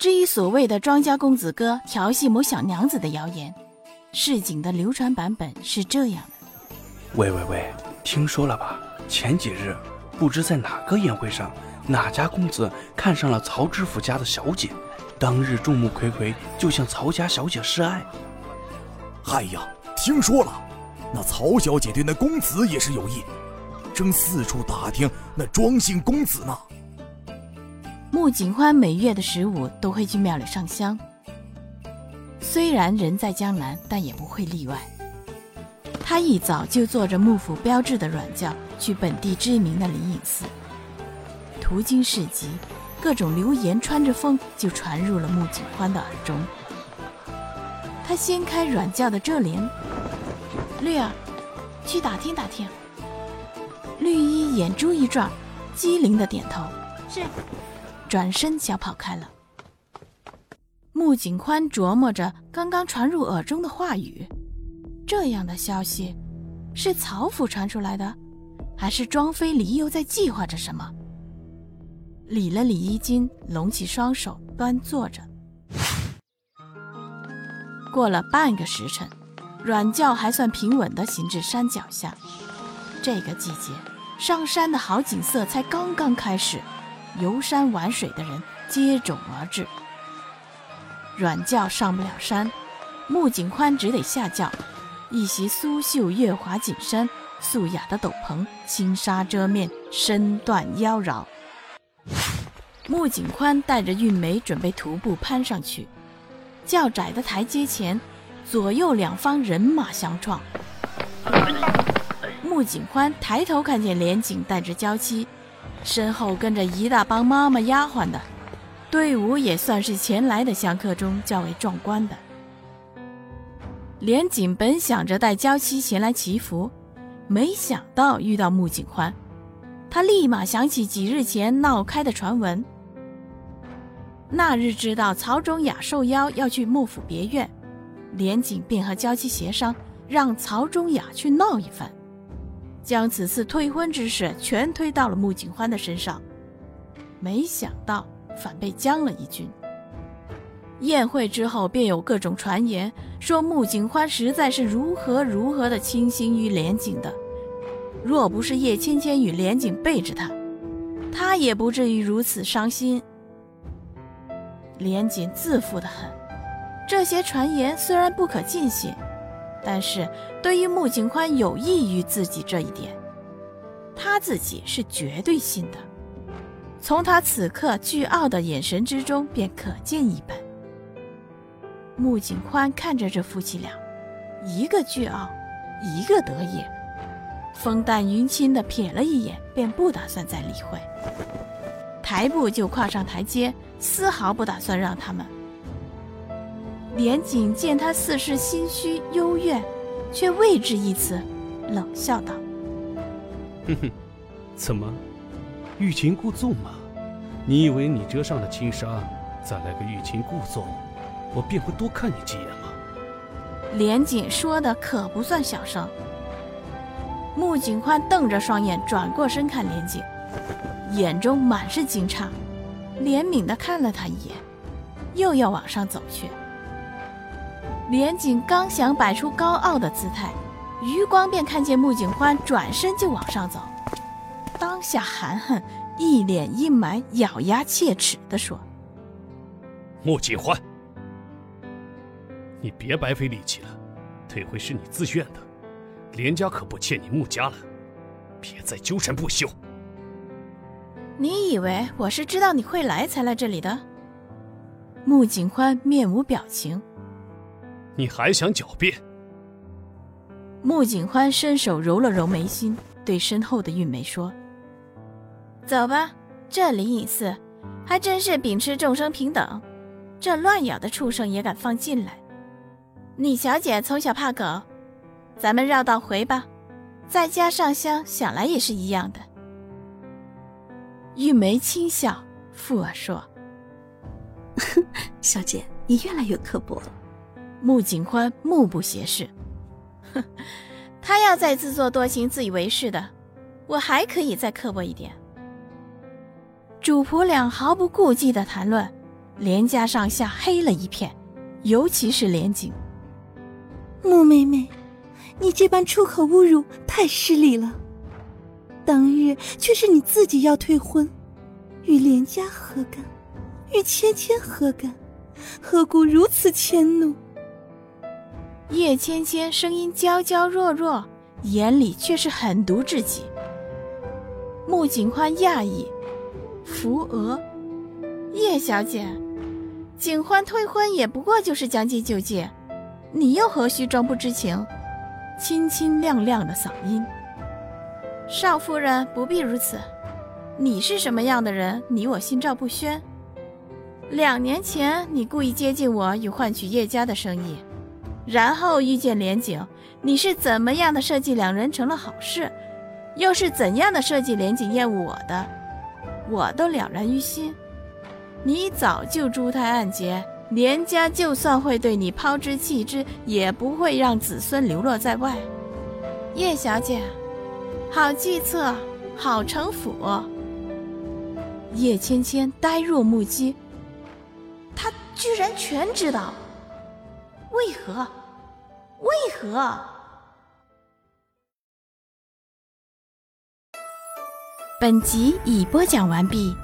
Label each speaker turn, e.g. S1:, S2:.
S1: 至于所谓的庄家公子哥调戏某小娘子的谣言，市井的流传版本是这样的：
S2: 喂喂喂，听说了吧？前几日，不知在哪个宴会上，哪家公子看上了曹知府家的小姐，当日众目睽睽就向曹家小姐示爱。
S3: 嗨呀，听说了，那曹小姐对那公子也是有意，正四处打听那庄姓公子呢。
S1: 穆景欢每月的十五都会去庙里上香。虽然人在江南，但也不会例外。他一早就坐着幕府标志的软轿去本地知名的灵隐寺。途经市集，各种流言穿着风就传入了穆景欢的耳中。他掀开软轿的遮帘，绿儿，去打听打听。绿衣眼珠一转，机灵的点头，
S4: 是。
S1: 转身小跑开了。穆景宽琢磨着刚刚传入耳中的话语，这样的消息是曹府传出来的，还是庄妃离又在计划着什么？理了理衣襟，拢起双手，端坐着。过了半个时辰，软轿还算平稳地行至山脚下。这个季节，上山的好景色才刚刚开始。游山玩水的人接踵而至，软轿上不了山，穆景宽只得下轿。一袭苏绣月华锦衫、素雅的斗篷，轻纱遮面，身段妖娆。穆景宽带着韵梅准备徒步攀上去。较窄的台阶前，左右两方人马相撞。穆景宽抬头看见连锦带着娇妻。身后跟着一大帮妈妈丫鬟的队伍，也算是前来的香客中较为壮观的。连锦本想着带娇妻前来祈福，没想到遇到穆景欢，他立马想起几日前闹开的传闻。那日知道曹忠雅受邀要去幕府别院，连锦便和娇妻协商，让曹忠雅去闹一番。将此次退婚之事全推到了穆景欢的身上，没想到反被将了一军。宴会之后，便有各种传言说穆景欢实在是如何如何的倾心于连锦的，若不是叶芊芊与连锦背着他，他也不至于如此伤心。连锦自负的很，这些传言虽然不可尽信。但是对于穆景宽有益于自己这一点，他自己是绝对信的。从他此刻倨傲的眼神之中便可见一斑。穆景宽看着这夫妻俩，一个倨傲，一个得意，风淡云轻的瞥了一眼，便不打算再理会，抬步就跨上台阶，丝毫不打算让他们。连锦见他似是心虚幽怨，却未置一词，冷笑道：“
S5: 哼哼，怎么，欲擒故纵吗？你以为你遮上了轻纱，再来个欲擒故纵，我便会多看你几眼吗？”
S1: 连锦说的可不算小声。穆景宽瞪着双眼，转过身看连锦，眼中满是惊诧，怜悯的看了他一眼，又要往上走去。连锦刚想摆出高傲的姿态，余光便看见穆景欢转身就往上走，当下含恨，一脸阴霾，咬牙切齿地说：“
S5: 穆景欢，你别白费力气了，退回是你自愿的，连家可不欠你穆家了，别再纠缠不休。”
S1: 你以为我是知道你会来才来这里的？穆景欢面无表情。
S5: 你还想狡辩？
S1: 穆景欢伸手揉了揉眉心，对身后的玉梅说：“走吧，这灵隐寺还真是秉持众生平等，这乱咬的畜生也敢放进来？你小姐从小怕狗，咱们绕道回吧。在家上香，想来也是一样的。玉梅轻笑，附耳说：“
S4: 小姐，你越来越刻薄了。”
S1: 穆景欢目不斜视，哼，他要再自作多情、自以为是的，我还可以再刻薄一点。主仆俩毫不顾忌的谈论，连家上下黑了一片，尤其是连景。
S4: 穆妹妹，你这般出口侮辱太失礼了。当日却是你自己要退婚，与连家何干？与芊芊何干？何故如此迁怒？
S1: 叶芊芊声音娇娇弱弱，眼里却是狠毒至极。穆景欢讶异，扶额：“叶小姐，景欢退婚也不过就是将计就计，你又何须装不知情？”清清亮亮的嗓音：“少夫人不必如此，你是什么样的人，你我心照不宣。两年前你故意接近我，以换取叶家的生意。”然后遇见连景，你是怎么样的设计两人成了好事，又是怎样的设计连景厌恶我的，我都了然于心。你早就珠胎暗结，连家就算会对你抛之弃之，也不会让子孙流落在外。叶小姐，好计策，好城府。叶芊芊呆若木鸡，她居然全知道。为何？和？本集已播讲完毕。